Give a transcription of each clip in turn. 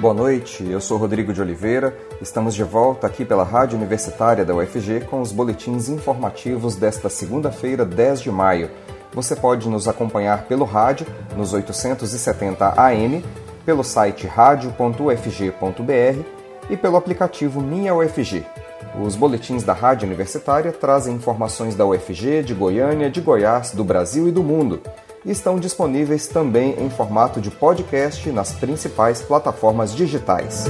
Boa noite, eu sou Rodrigo de Oliveira. Estamos de volta aqui pela Rádio Universitária da UFG com os boletins informativos desta segunda-feira, 10 de maio. Você pode nos acompanhar pelo rádio nos 870 AM, pelo site radio.ufg.br e pelo aplicativo Minha UFG. Os boletins da Rádio Universitária trazem informações da UFG, de Goiânia, de Goiás, do Brasil e do mundo. Estão disponíveis também em formato de podcast nas principais plataformas digitais.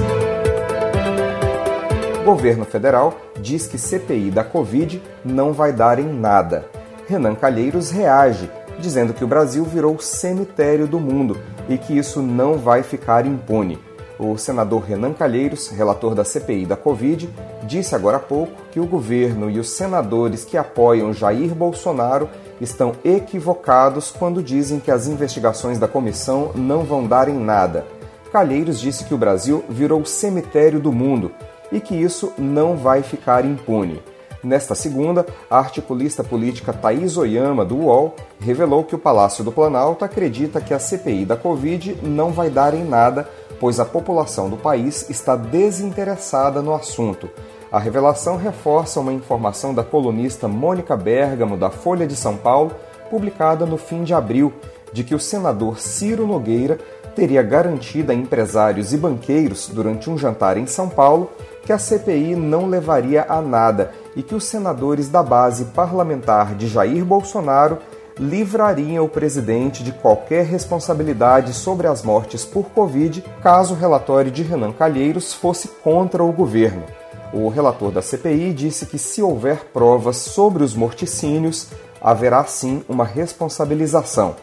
O governo federal diz que CPI da Covid não vai dar em nada. Renan Calheiros reage, dizendo que o Brasil virou cemitério do mundo e que isso não vai ficar impune. O senador Renan Calheiros, relator da CPI da Covid, disse agora há pouco que o governo e os senadores que apoiam Jair Bolsonaro estão equivocados quando dizem que as investigações da comissão não vão dar em nada. Calheiros disse que o Brasil virou cemitério do mundo e que isso não vai ficar impune. Nesta segunda, a articulista política Thaís Oyama, do UOL, revelou que o Palácio do Planalto acredita que a CPI da Covid não vai dar em nada pois a população do país está desinteressada no assunto. A revelação reforça uma informação da colunista Mônica Bergamo, da Folha de São Paulo, publicada no fim de abril, de que o senador Ciro Nogueira teria garantido a empresários e banqueiros, durante um jantar em São Paulo, que a CPI não levaria a nada e que os senadores da base parlamentar de Jair Bolsonaro livraria o presidente de qualquer responsabilidade sobre as mortes por Covid caso o relatório de Renan Calheiros fosse contra o governo. O relator da CPI disse que, se houver provas sobre os morticínios, haverá sim uma responsabilização.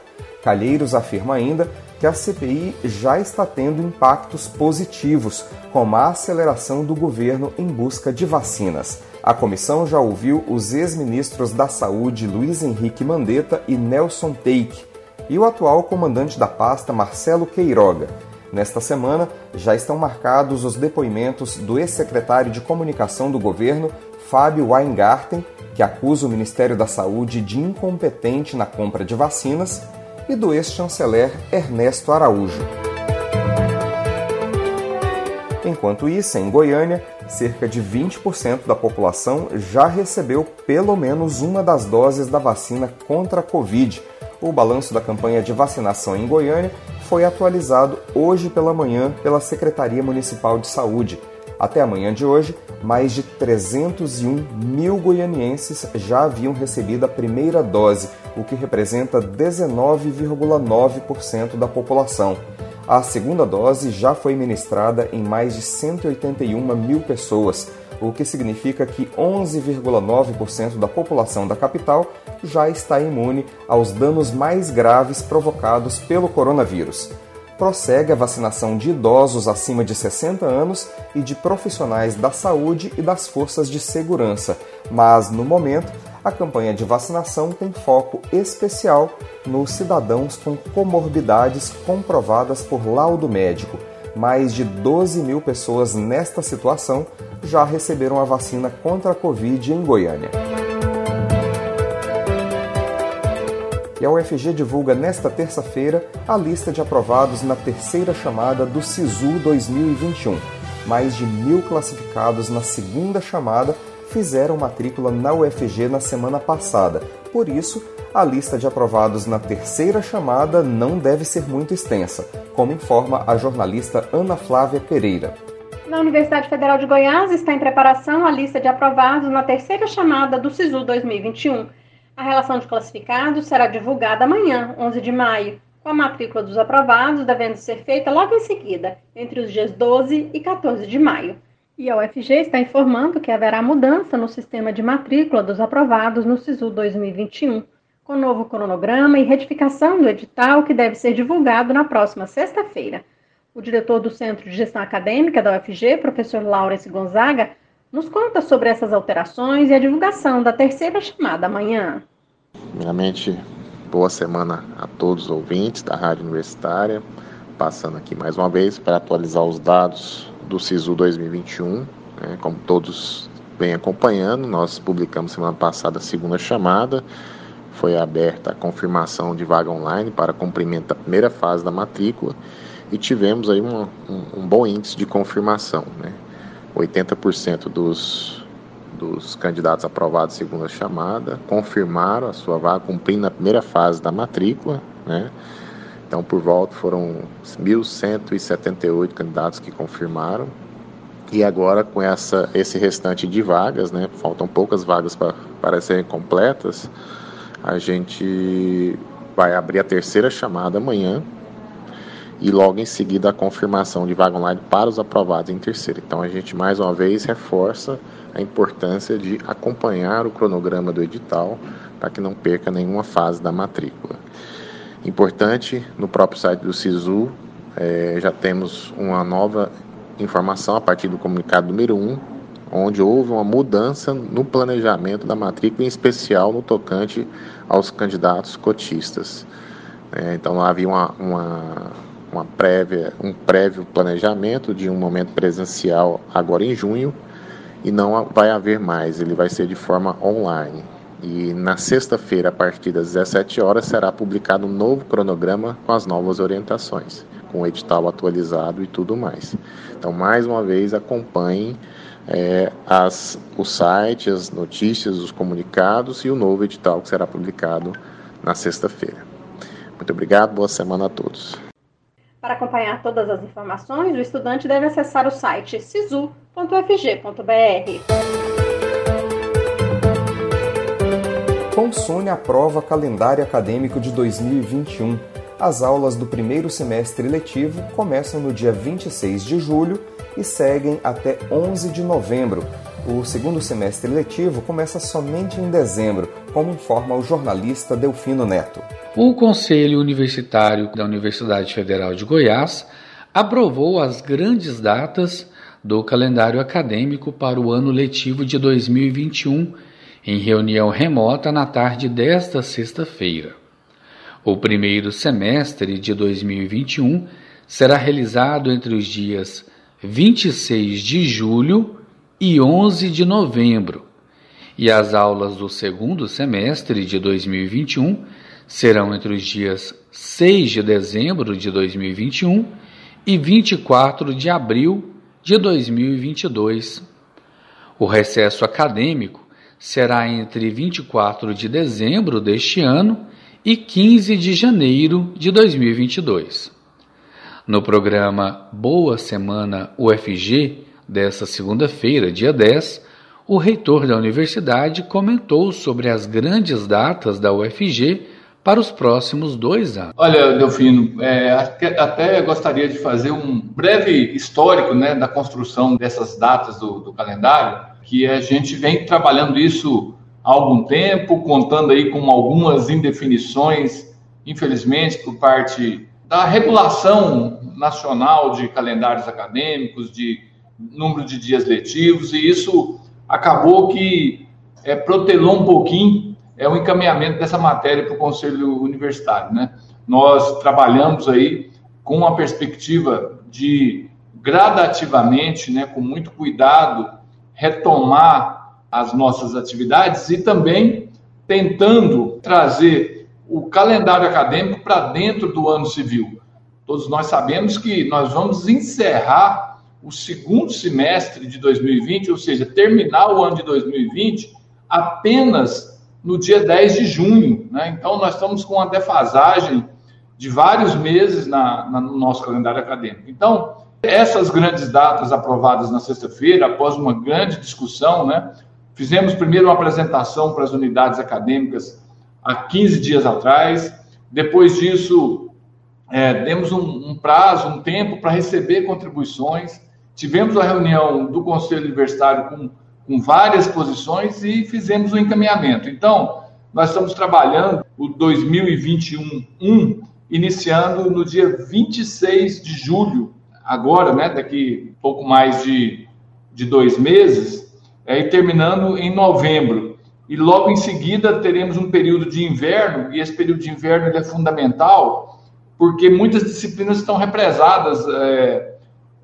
Calheiros afirma ainda que a CPI já está tendo impactos positivos, como a aceleração do governo em busca de vacinas. A comissão já ouviu os ex-ministros da Saúde Luiz Henrique Mandetta e Nelson Teik e o atual comandante da pasta Marcelo Queiroga. Nesta semana, já estão marcados os depoimentos do ex-secretário de Comunicação do governo, Fábio Weingarten, que acusa o Ministério da Saúde de incompetente na compra de vacinas, e do ex-chanceler Ernesto Araújo. Enquanto isso, em Goiânia, cerca de 20% da população já recebeu pelo menos uma das doses da vacina contra a Covid. O balanço da campanha de vacinação em Goiânia foi atualizado hoje pela manhã pela Secretaria Municipal de Saúde. Até amanhã de hoje, mais de 301 mil goianienses já haviam recebido a primeira dose, o que representa 19,9% da população. A segunda dose já foi ministrada em mais de 181 mil pessoas, o que significa que 11,9% da população da capital já está imune aos danos mais graves provocados pelo coronavírus. Prossegue a vacinação de idosos acima de 60 anos e de profissionais da saúde e das forças de segurança, mas no momento a campanha de vacinação tem foco especial nos cidadãos com comorbidades comprovadas por laudo médico. Mais de 12 mil pessoas nesta situação já receberam a vacina contra a Covid em Goiânia. E a UFG divulga nesta terça-feira a lista de aprovados na terceira chamada do SISU 2021. Mais de mil classificados na segunda chamada fizeram matrícula na UFG na semana passada. Por isso, a lista de aprovados na terceira chamada não deve ser muito extensa, como informa a jornalista Ana Flávia Pereira. Na Universidade Federal de Goiás está em preparação a lista de aprovados na terceira chamada do SISU 2021. A relação de classificados será divulgada amanhã, 11 de maio, com a matrícula dos aprovados devendo ser feita logo em seguida, entre os dias 12 e 14 de maio. E a UFG está informando que haverá mudança no sistema de matrícula dos aprovados no SISU 2021, com novo cronograma e retificação do edital que deve ser divulgado na próxima sexta-feira. O diretor do Centro de Gestão Acadêmica da UFG, professor Laurence Gonzaga, nos conta sobre essas alterações e a divulgação da terceira chamada amanhã. Primeiramente, boa semana a todos os ouvintes da Rádio Universitária. Passando aqui mais uma vez para atualizar os dados do SISU 2021. Né, como todos vêm acompanhando, nós publicamos semana passada a segunda chamada. Foi aberta a confirmação de vaga online para cumprimento da primeira fase da matrícula e tivemos aí um, um, um bom índice de confirmação. Né? 80% dos, dos candidatos aprovados segunda chamada confirmaram a sua vaga, cumprindo a primeira fase da matrícula. Né? Então, por volta, foram 1.178 candidatos que confirmaram. E agora, com essa, esse restante de vagas, né, faltam poucas vagas para serem completas, a gente vai abrir a terceira chamada amanhã e logo em seguida a confirmação de vaga online para os aprovados em terceira. Então a gente mais uma vez reforça a importância de acompanhar o cronograma do edital para que não perca nenhuma fase da matrícula. Importante, no próprio site do SISU é, já temos uma nova informação a partir do comunicado número 1, onde houve uma mudança no planejamento da matrícula, em especial no tocante aos candidatos cotistas. É, então havia uma, uma, uma prévia, um prévio planejamento de um momento presencial agora em junho e não vai haver mais, ele vai ser de forma online. E na sexta-feira, a partir das 17 horas, será publicado um novo cronograma com as novas orientações, com o edital atualizado e tudo mais. Então, mais uma vez, acompanhem é, as, o site, as notícias, os comunicados e o novo edital que será publicado na sexta-feira. Muito obrigado, boa semana a todos. Para acompanhar todas as informações, o estudante deve acessar o site sisu.fg.br. Consune aprova calendário acadêmico de 2021. As aulas do primeiro semestre letivo começam no dia 26 de julho e seguem até 11 de novembro. O segundo semestre letivo começa somente em dezembro, como informa o jornalista Delfino Neto. O Conselho Universitário da Universidade Federal de Goiás aprovou as grandes datas do calendário acadêmico para o ano letivo de 2021 em reunião remota na tarde desta sexta-feira. O primeiro semestre de 2021 será realizado entre os dias 26 de julho e 11 de novembro, e as aulas do segundo semestre de 2021 serão entre os dias 6 de dezembro de 2021 e 24 de abril de 2022. O recesso acadêmico será entre 24 de dezembro deste ano e 15 de janeiro de 2022. No programa Boa Semana UFG, desta segunda-feira, dia 10, o reitor da universidade comentou sobre as grandes datas da UFG para os próximos dois anos. Olha, Delfino, é, até gostaria de fazer um breve histórico né, da construção dessas datas do, do calendário, que a gente vem trabalhando isso há algum tempo, contando aí com algumas indefinições, infelizmente, por parte da regulação nacional de calendários acadêmicos, de número de dias letivos, e isso acabou que é, protelou um pouquinho é, o encaminhamento dessa matéria para o Conselho Universitário. Né? Nós trabalhamos aí com uma perspectiva de gradativamente, né, com muito cuidado, retomar as nossas atividades e também tentando trazer o calendário acadêmico para dentro do ano civil. Todos nós sabemos que nós vamos encerrar o segundo semestre de 2020, ou seja, terminar o ano de 2020 apenas no dia 10 de junho. Né? Então, nós estamos com uma defasagem de vários meses na, na, no nosso calendário acadêmico. Então, essas grandes datas aprovadas na sexta-feira, após uma grande discussão, né? fizemos primeiro uma apresentação para as unidades acadêmicas há 15 dias atrás. Depois disso, é, demos um, um, prazo, um tempo para receber contribuições. Tivemos a reunião do Conselho Universitário com, com várias posições e fizemos o um encaminhamento. Então, nós estamos trabalhando o 2021 iniciando no dia 26 de julho, agora, né, daqui pouco mais de, de dois meses, é, e terminando em novembro e logo em seguida teremos um período de inverno, e esse período de inverno é fundamental, porque muitas disciplinas estão represadas, é,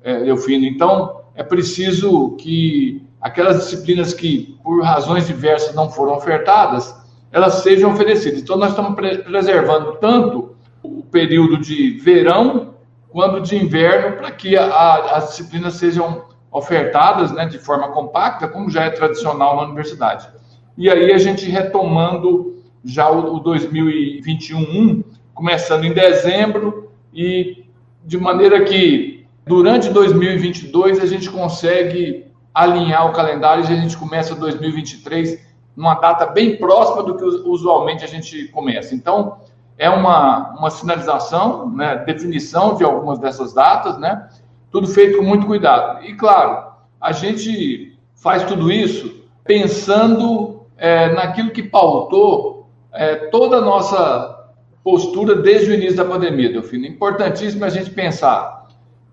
é. Então, é preciso que aquelas disciplinas que, por razões diversas, não foram ofertadas, elas sejam oferecidas. Então, nós estamos pre preservando tanto o período de verão, quando de inverno, para que a, as disciplinas sejam ofertadas né, de forma compacta, como já é tradicional na universidade. E aí a gente retomando já o, o 2021, começando em dezembro, e de maneira que durante 2022 a gente consegue alinhar o calendário e a gente começa 2023 numa data bem próxima do que usualmente a gente começa. Então, é uma, uma sinalização, né, definição de algumas dessas datas, né, tudo feito com muito cuidado. E, claro, a gente faz tudo isso pensando é, naquilo que pautou é, toda a nossa postura desde o início da pandemia, Delfino. Importantíssimo a gente pensar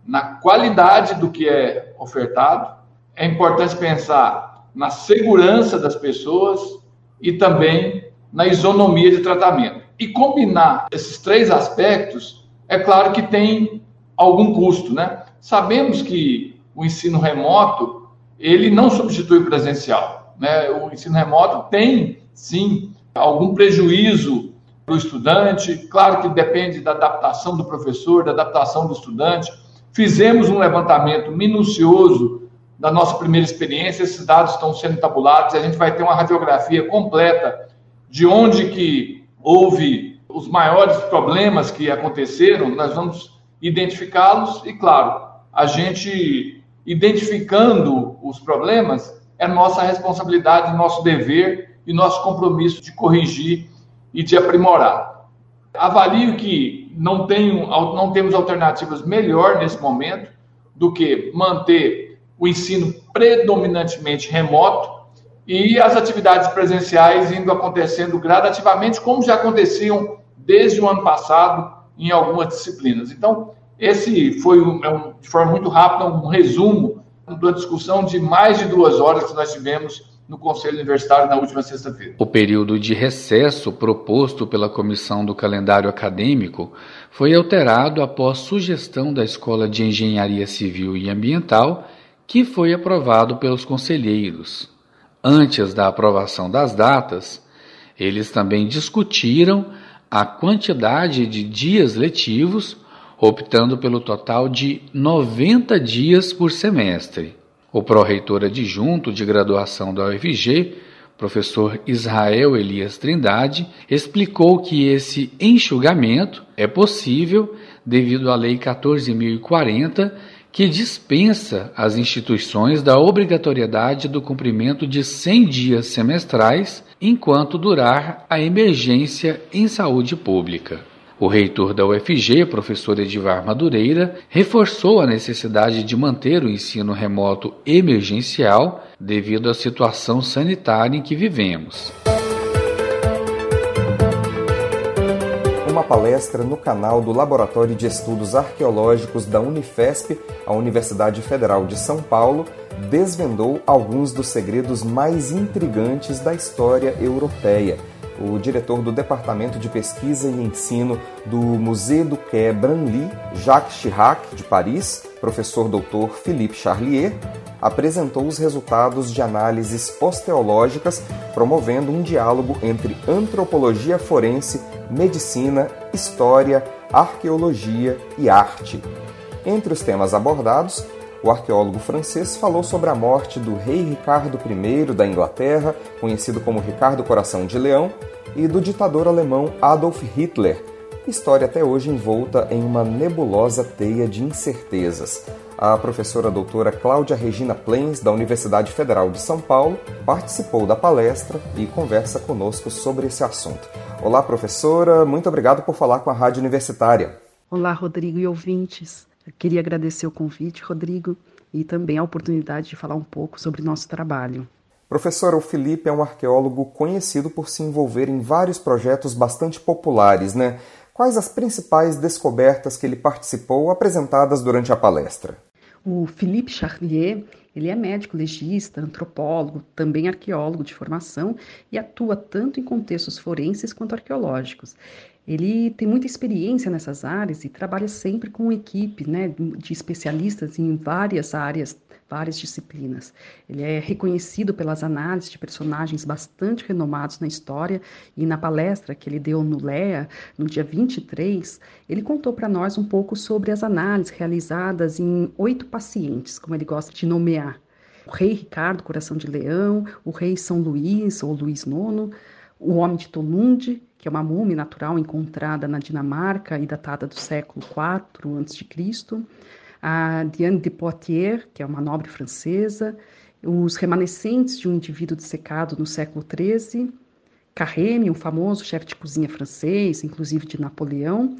na qualidade do que é ofertado, é importante pensar na segurança das pessoas e também na isonomia de tratamento. E combinar esses três aspectos, é claro que tem algum custo, né? Sabemos que o ensino remoto, ele não substitui o presencial, né? O ensino remoto tem, sim, algum prejuízo para o estudante, claro que depende da adaptação do professor, da adaptação do estudante. Fizemos um levantamento minucioso da nossa primeira experiência, esses dados estão sendo tabulados, a gente vai ter uma radiografia completa de onde que houve os maiores problemas que aconteceram, nós vamos identificá-los e, claro, a gente identificando os problemas é nossa responsabilidade, nosso dever e nosso compromisso de corrigir e de aprimorar. Avalio que não, tenho, não temos alternativas melhor nesse momento do que manter o ensino predominantemente remoto e as atividades presenciais indo acontecendo gradativamente, como já aconteciam desde o ano passado em algumas disciplinas. Então, esse foi, é de forma muito rápida, um resumo da discussão de mais de duas horas que nós tivemos no Conselho Universitário na última sexta-feira. O período de recesso proposto pela Comissão do Calendário Acadêmico foi alterado após sugestão da Escola de Engenharia Civil e Ambiental que foi aprovado pelos conselheiros. Antes da aprovação das datas, eles também discutiram a quantidade de dias letivos, optando pelo total de 90 dias por semestre. O pró-reitor adjunto de graduação da UFG, professor Israel Elias Trindade, explicou que esse enxugamento é possível devido à Lei 14.040, que dispensa as instituições da obrigatoriedade do cumprimento de 100 dias semestrais enquanto durar a emergência em saúde pública. O reitor da UFG, professor Edivar Madureira, reforçou a necessidade de manter o ensino remoto emergencial devido à situação sanitária em que vivemos. Uma palestra no canal do Laboratório de Estudos Arqueológicos da Unifesp, a Universidade Federal de São Paulo, desvendou alguns dos segredos mais intrigantes da história europeia. O diretor do Departamento de Pesquisa e Ensino do Musée du Quai Branly, Jacques Chirac, de Paris, professor doutor Philippe Charlier, apresentou os resultados de análises osteológicas, promovendo um diálogo entre antropologia forense, medicina, história, arqueologia e arte. Entre os temas abordados, o arqueólogo francês falou sobre a morte do rei Ricardo I da Inglaterra, conhecido como Ricardo Coração de Leão, e do ditador alemão Adolf Hitler, história até hoje envolta em uma nebulosa teia de incertezas. A professora doutora Cláudia Regina Plens, da Universidade Federal de São Paulo, participou da palestra e conversa conosco sobre esse assunto. Olá, professora, muito obrigado por falar com a Rádio Universitária. Olá, Rodrigo e ouvintes. Eu queria agradecer o convite, Rodrigo, e também a oportunidade de falar um pouco sobre nosso trabalho. Professora, o Felipe é um arqueólogo conhecido por se envolver em vários projetos bastante populares, né? Quais as principais descobertas que ele participou apresentadas durante a palestra? O Philippe Charlier, ele é médico legista, antropólogo, também arqueólogo de formação e atua tanto em contextos forenses quanto arqueológicos. Ele tem muita experiência nessas áreas e trabalha sempre com equipe né, de especialistas em várias áreas, várias disciplinas. Ele é reconhecido pelas análises de personagens bastante renomados na história e na palestra que ele deu no LEA, no dia 23, ele contou para nós um pouco sobre as análises realizadas em oito pacientes, como ele gosta de nomear. O rei Ricardo, coração de leão, o rei São Luís, ou Luís IX, o homem de Tolunde, que é uma múmia natural encontrada na Dinamarca e datada do século IV a.C., a Diane de Poitiers, que é uma nobre francesa, os remanescentes de um indivíduo dissecado no século XIII, Carême, um famoso chefe de cozinha francês, inclusive de Napoleão,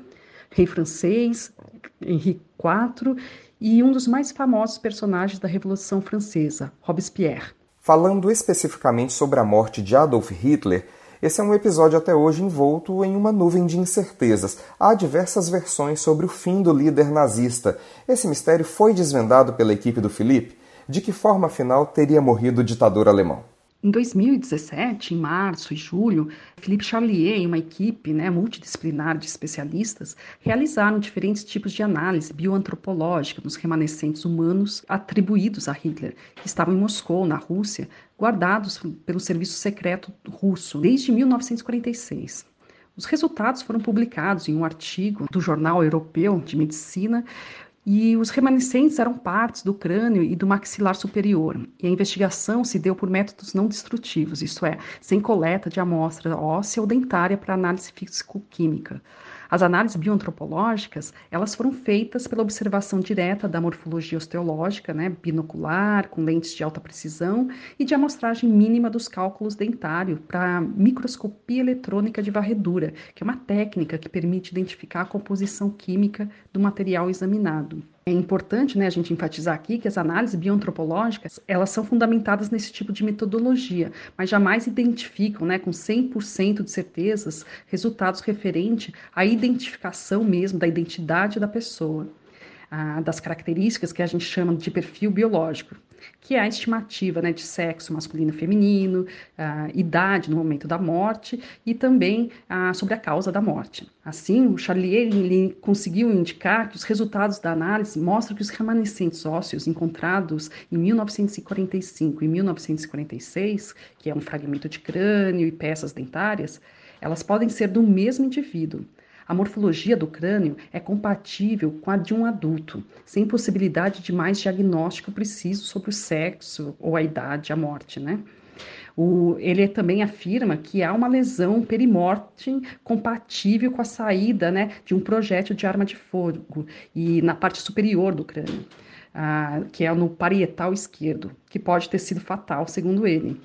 rei francês, Henrique IV, e um dos mais famosos personagens da Revolução Francesa, Robespierre. Falando especificamente sobre a morte de Adolf Hitler, esse é um episódio até hoje envolto em uma nuvem de incertezas. Há diversas versões sobre o fim do líder nazista. Esse mistério foi desvendado pela equipe do Felipe? De que forma, afinal, teria morrido o ditador alemão? Em 2017, em março e julho, Philippe Charlier e uma equipe né, multidisciplinar de especialistas realizaram diferentes tipos de análise bioantropológica nos remanescentes humanos atribuídos a Hitler, que estavam em Moscou, na Rússia, guardados pelo serviço secreto russo desde 1946. Os resultados foram publicados em um artigo do Jornal Europeu de Medicina e os remanescentes eram partes do crânio e do maxilar superior. E a investigação se deu por métodos não destrutivos, isto é, sem coleta de amostra óssea ou dentária para análise físico-química. As análises bioantropológicas, elas foram feitas pela observação direta da morfologia osteológica, né, binocular, com lentes de alta precisão, e de amostragem mínima dos cálculos dentários para microscopia eletrônica de varredura, que é uma técnica que permite identificar a composição química do material examinado. É importante né, a gente enfatizar aqui que as análises bioantropológicas elas são fundamentadas nesse tipo de metodologia, mas jamais identificam né, com 100% de certezas resultados referentes à identificação mesmo da identidade da pessoa das características que a gente chama de perfil biológico, que é a estimativa né, de sexo masculino e feminino, a idade no momento da morte e também sobre a causa da morte. Assim, o Charlier conseguiu indicar que os resultados da análise mostram que os remanescentes ósseos encontrados em 1945 e 1946, que é um fragmento de crânio e peças dentárias, elas podem ser do mesmo indivíduo, a morfologia do crânio é compatível com a de um adulto, sem possibilidade de mais diagnóstico preciso sobre o sexo ou a idade, a morte, né? O, ele também afirma que há uma lesão perimortem compatível com a saída né, de um projétil de arma de fogo e na parte superior do crânio, ah, que é no parietal esquerdo, que pode ter sido fatal, segundo ele.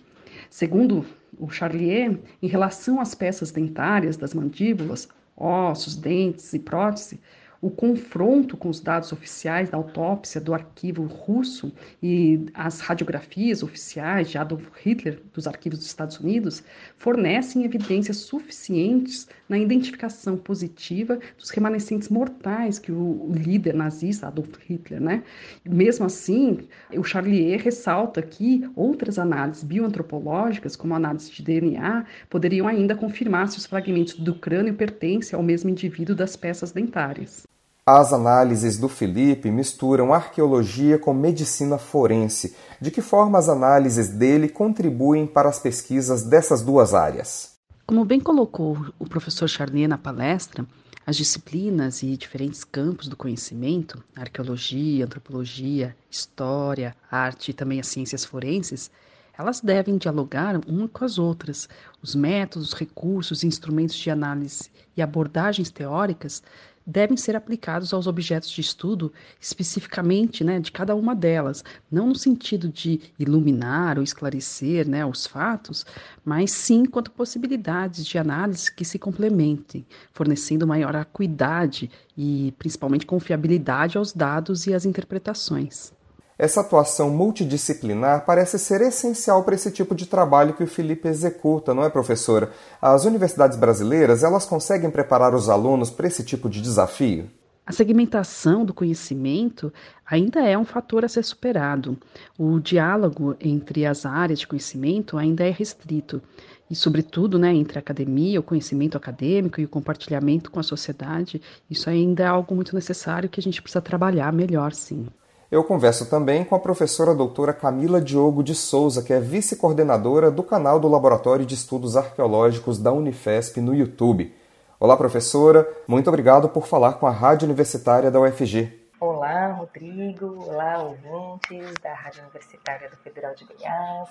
Segundo o Charlier, em relação às peças dentárias das mandíbulas, ossos, dentes e prótese, o confronto com os dados oficiais da autópsia do arquivo russo e as radiografias oficiais de Adolf Hitler dos arquivos dos Estados Unidos fornecem evidências suficientes na identificação positiva dos remanescentes mortais que o líder nazista Adolf Hitler, né? Mesmo assim, o Charlier ressalta que outras análises bioantropológicas, como a análise de DNA, poderiam ainda confirmar se os fragmentos do crânio pertencem ao mesmo indivíduo das peças dentárias. As análises do Felipe misturam arqueologia com medicina forense. De que forma as análises dele contribuem para as pesquisas dessas duas áreas? Como bem colocou o professor Charnier na palestra, as disciplinas e diferentes campos do conhecimento, arqueologia, antropologia, história, arte e também as ciências forenses, elas devem dialogar umas com as outras. Os métodos, recursos, instrumentos de análise e abordagens teóricas devem ser aplicados aos objetos de estudo especificamente né, de cada uma delas, não no sentido de iluminar ou esclarecer né, os fatos, mas sim quanto possibilidades de análise que se complementem, fornecendo maior acuidade e principalmente confiabilidade aos dados e às interpretações. Essa atuação multidisciplinar parece ser essencial para esse tipo de trabalho que o Felipe executa, não é, professora? As universidades brasileiras, elas conseguem preparar os alunos para esse tipo de desafio? A segmentação do conhecimento ainda é um fator a ser superado. O diálogo entre as áreas de conhecimento ainda é restrito. E, sobretudo, né, entre a academia, o conhecimento acadêmico e o compartilhamento com a sociedade, isso ainda é algo muito necessário que a gente precisa trabalhar melhor, sim. Eu converso também com a professora doutora Camila Diogo de Souza, que é vice-coordenadora do canal do Laboratório de Estudos Arqueológicos da Unifesp no YouTube. Olá, professora. Muito obrigado por falar com a Rádio Universitária da UFG. Olá, Rodrigo. Olá, ouvintes da Rádio Universitária do Federal de Goiás.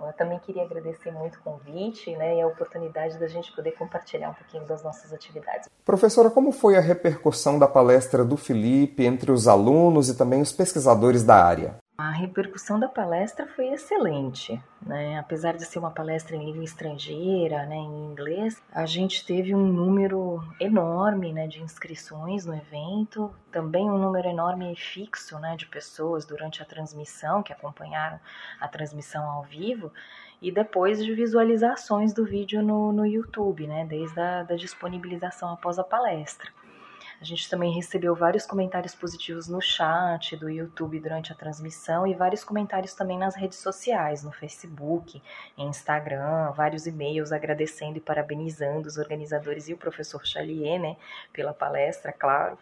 Eu também queria agradecer muito o convite né, e a oportunidade da gente poder compartilhar um pouquinho das nossas atividades. Professora, como foi a repercussão da palestra do Felipe entre os alunos e também os pesquisadores da área? A repercussão da palestra foi excelente, né? Apesar de ser uma palestra em língua estrangeira, né, em inglês, a gente teve um número enorme, né, de inscrições no evento, também um número enorme fixo, né, de pessoas durante a transmissão que acompanharam a transmissão ao vivo e depois de visualizações do vídeo no, no YouTube, né, desde a da disponibilização após a palestra. A gente também recebeu vários comentários positivos no chat do YouTube durante a transmissão e vários comentários também nas redes sociais, no Facebook, Instagram, vários e-mails agradecendo e parabenizando os organizadores e o professor Chalier, né, pela palestra, claro.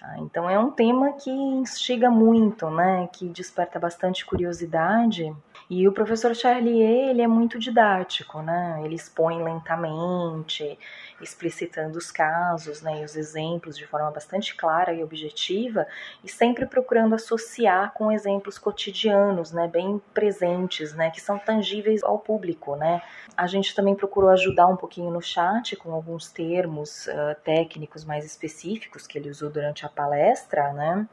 Ah, então é um tema que instiga muito, né, que desperta bastante curiosidade e o professor Charlier, ele é muito didático, né? Ele expõe lentamente, explicitando os casos, né, e os exemplos de forma bastante clara e objetiva, e sempre procurando associar com exemplos cotidianos, né, bem presentes, né, que são tangíveis ao público, né? A gente também procurou ajudar um pouquinho no chat com alguns termos uh, técnicos mais específicos que ele usou durante a palestra, né?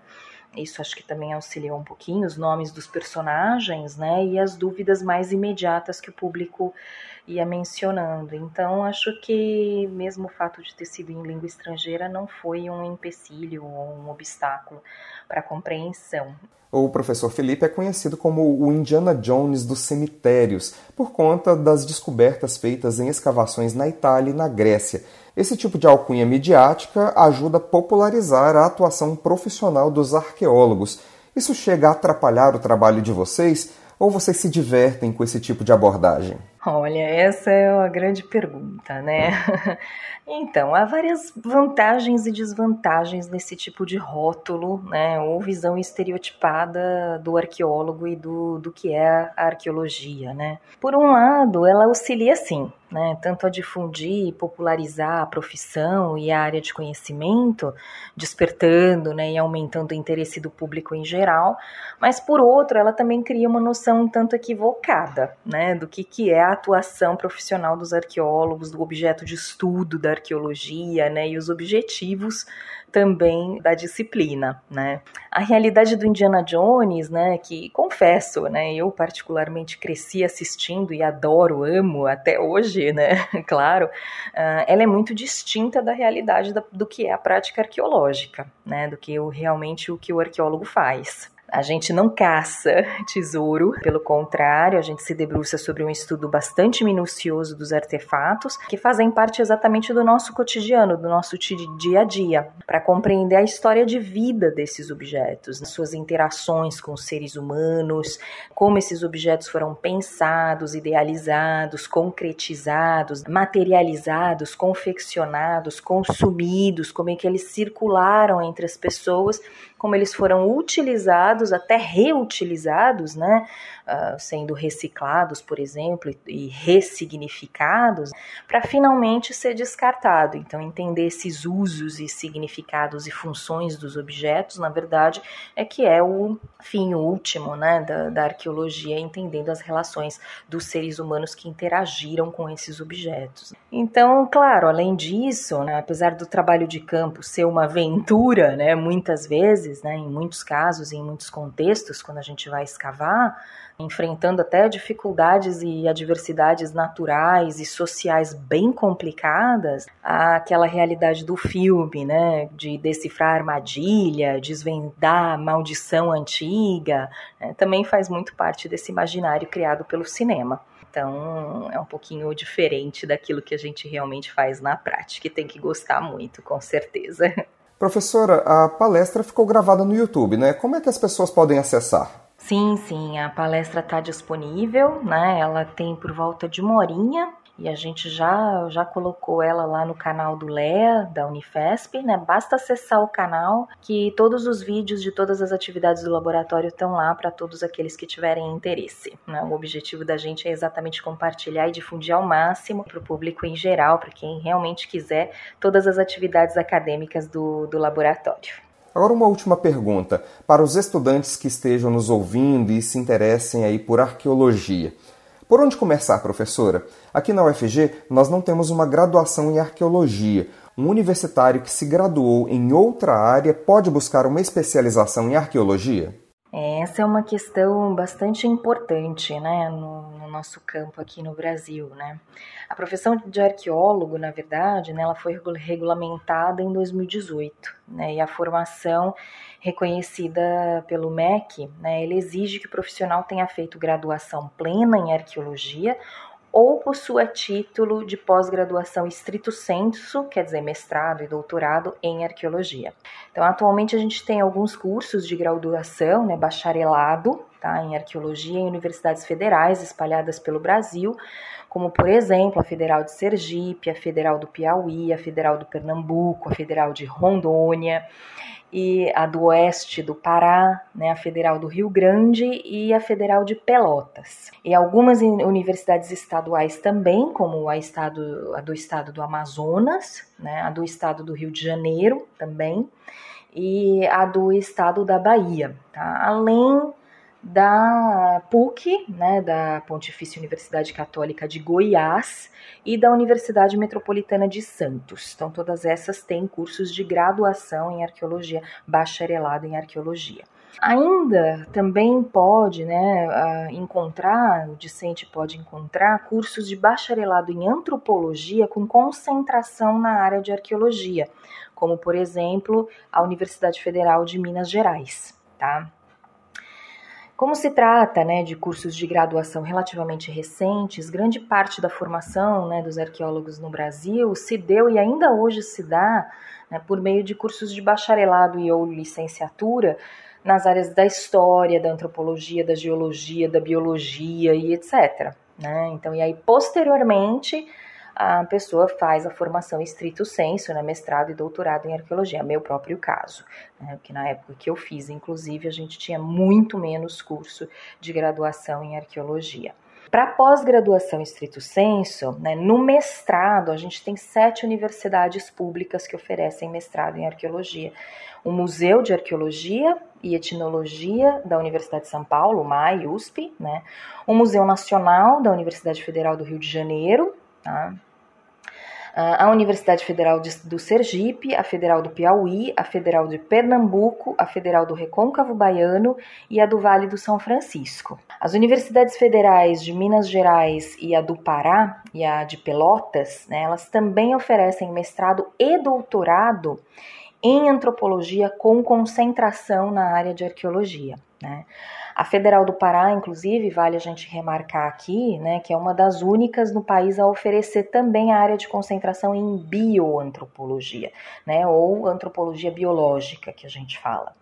Isso acho que também auxiliou um pouquinho os nomes dos personagens, né? E as dúvidas mais imediatas que o público ia mencionando. Então, acho que mesmo o fato de ter sido em língua estrangeira não foi um empecilho ou um obstáculo para a compreensão. O professor Felipe é conhecido como o Indiana Jones dos cemitérios, por conta das descobertas feitas em escavações na Itália e na Grécia. Esse tipo de alcunha midiática ajuda a popularizar a atuação profissional dos arqueólogos. Isso chega a atrapalhar o trabalho de vocês ou vocês se divertem com esse tipo de abordagem? Olha, essa é uma grande pergunta, né? Então, há várias vantagens e desvantagens nesse tipo de rótulo, né? Ou visão estereotipada do arqueólogo e do, do que é a arqueologia, né? Por um lado, ela auxilia sim, né, tanto a difundir e popularizar a profissão e a área de conhecimento, despertando né, e aumentando o interesse do público em geral, mas por outro, ela também cria uma noção um tanto equivocada né, do que, que é a atuação profissional dos arqueólogos, do objeto de estudo da arqueologia né, e os objetivos também da disciplina, né? A realidade do Indiana Jones, né, que confesso, né, eu particularmente cresci assistindo e adoro, amo até hoje, né, claro, uh, ela é muito distinta da realidade da, do que é a prática arqueológica, né, do que o, realmente o que o arqueólogo faz. A gente não caça tesouro, pelo contrário, a gente se debruça sobre um estudo bastante minucioso dos artefatos que fazem parte exatamente do nosso cotidiano, do nosso dia a dia, para compreender a história de vida desses objetos, suas interações com seres humanos, como esses objetos foram pensados, idealizados, concretizados, materializados, confeccionados, consumidos, como é que eles circularam entre as pessoas como eles foram utilizados, até reutilizados, né, uh, sendo reciclados, por exemplo, e ressignificados, para finalmente ser descartado. Então, entender esses usos e significados e funções dos objetos, na verdade, é que é o fim último né, da, da arqueologia, entendendo as relações dos seres humanos que interagiram com esses objetos. Então, claro, além disso, né, apesar do trabalho de campo ser uma aventura, né, muitas vezes, né, em muitos casos e em muitos contextos, quando a gente vai escavar, enfrentando até dificuldades e adversidades naturais e sociais bem complicadas, aquela realidade do filme, né, de decifrar armadilha, desvendar maldição antiga, né, também faz muito parte desse imaginário criado pelo cinema. Então, é um pouquinho diferente daquilo que a gente realmente faz na prática e tem que gostar muito, com certeza. Professora, a palestra ficou gravada no YouTube, né? Como é que as pessoas podem acessar? Sim, sim, a palestra está disponível, né? Ela tem por volta de uma horinha e a gente já, já colocou ela lá no canal do LEA, da Unifesp, né? Basta acessar o canal que todos os vídeos de todas as atividades do laboratório estão lá para todos aqueles que tiverem interesse. Né? O objetivo da gente é exatamente compartilhar e difundir ao máximo para o público em geral, para quem realmente quiser, todas as atividades acadêmicas do, do laboratório. Agora uma última pergunta para os estudantes que estejam nos ouvindo e se interessem aí por arqueologia. Por onde começar, professora? Aqui na UFG nós não temos uma graduação em arqueologia. Um universitário que se graduou em outra área pode buscar uma especialização em arqueologia? Essa é uma questão bastante importante né, no, no, nosso campo aqui no Brasil. Né? A profissão de arqueólogo, na verdade, né, ela foi regulamentada em 2018 né, e a formação reconhecida pelo MEC, né, ele exige que o profissional tenha feito graduação plena em arqueologia ou possua título de pós-graduação estrito sensu, quer dizer, mestrado e doutorado em arqueologia. Então, atualmente a gente tem alguns cursos de graduação, né, bacharelado, tá, em arqueologia em universidades federais espalhadas pelo Brasil, como por exemplo a Federal de Sergipe, a Federal do Piauí, a Federal do Pernambuco, a Federal de Rondônia e a do Oeste do Pará, né, a Federal do Rio Grande e a Federal de Pelotas. E algumas universidades estaduais também, como a, estado, a do Estado do Amazonas, né, a do Estado do Rio de Janeiro também, e a do Estado da Bahia, tá? além da PUC, né, da Pontifícia Universidade Católica de Goiás, e da Universidade Metropolitana de Santos. Então, todas essas têm cursos de graduação em arqueologia, bacharelado em arqueologia. Ainda também pode né, encontrar, o discente pode encontrar cursos de bacharelado em antropologia com concentração na área de arqueologia, como por exemplo a Universidade Federal de Minas Gerais. Tá? Como se trata né, de cursos de graduação relativamente recentes, grande parte da formação né, dos arqueólogos no Brasil se deu e ainda hoje se dá né, por meio de cursos de bacharelado e ou licenciatura nas áreas da história, da antropologia, da geologia, da biologia e etc. Né? Então, e aí posteriormente a pessoa faz a formação estrito senso, né, mestrado e doutorado em arqueologia, é meu próprio caso, né, porque na época que eu fiz, inclusive, a gente tinha muito menos curso de graduação em arqueologia. Para pós-graduação estrito senso, né, no mestrado, a gente tem sete universidades públicas que oferecem mestrado em arqueologia. O Museu de Arqueologia e Etnologia da Universidade de São Paulo, MAI, USP, né, o Museu Nacional da Universidade Federal do Rio de Janeiro, Tá? A Universidade Federal de, do Sergipe, a Federal do Piauí, a Federal de Pernambuco, a Federal do Recôncavo Baiano e a do Vale do São Francisco. As universidades federais de Minas Gerais e a do Pará e a de Pelotas, né, elas também oferecem mestrado e doutorado em antropologia com concentração na área de arqueologia. Né? A Federal do Pará, inclusive, vale a gente remarcar aqui, né, que é uma das únicas no país a oferecer também a área de concentração em bioantropologia, né, ou antropologia biológica, que a gente fala.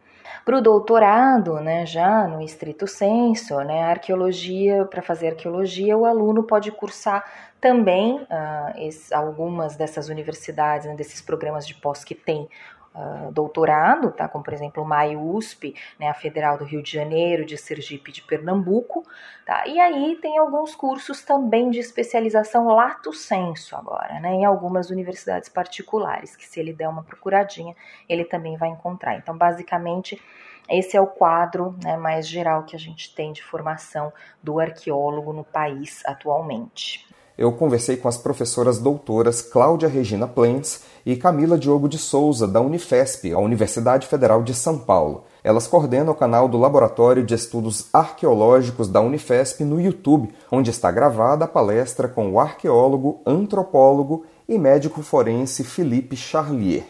Para o doutorado, né, já no estrito senso, né, arqueologia, para fazer arqueologia, o aluno pode cursar também uh, esse, algumas dessas universidades, né, desses programas de pós que tem uh, doutorado, tá? como por exemplo o MAI-USP, né, a Federal do Rio de Janeiro, de Sergipe de Pernambuco. Tá? E aí tem alguns cursos também de especialização lato senso agora, né, em algumas universidades particulares, que se ele der uma procuradinha, ele também vai encontrar. Então, basicamente, esse é o quadro né, mais geral que a gente tem de formação do arqueólogo no país atualmente eu conversei com as professoras doutoras Cláudia Regina Plentes e Camila Diogo de Souza, da Unifesp, a Universidade Federal de São Paulo. Elas coordenam o canal do Laboratório de Estudos Arqueológicos da Unifesp no YouTube, onde está gravada a palestra com o arqueólogo, antropólogo e médico forense Felipe Charlier.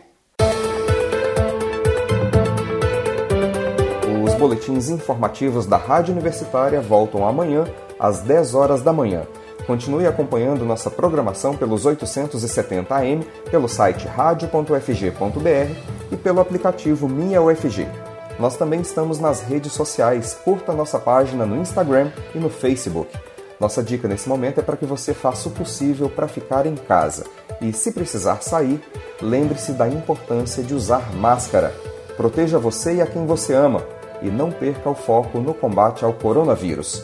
Os boletins informativos da Rádio Universitária voltam amanhã às 10 horas da manhã. Continue acompanhando nossa programação pelos 870 AM, pelo site radio.fg.br e pelo aplicativo Minha UFG. Nós também estamos nas redes sociais. Curta nossa página no Instagram e no Facebook. Nossa dica nesse momento é para que você faça o possível para ficar em casa. E se precisar sair, lembre-se da importância de usar máscara. Proteja você e a quem você ama e não perca o foco no combate ao coronavírus.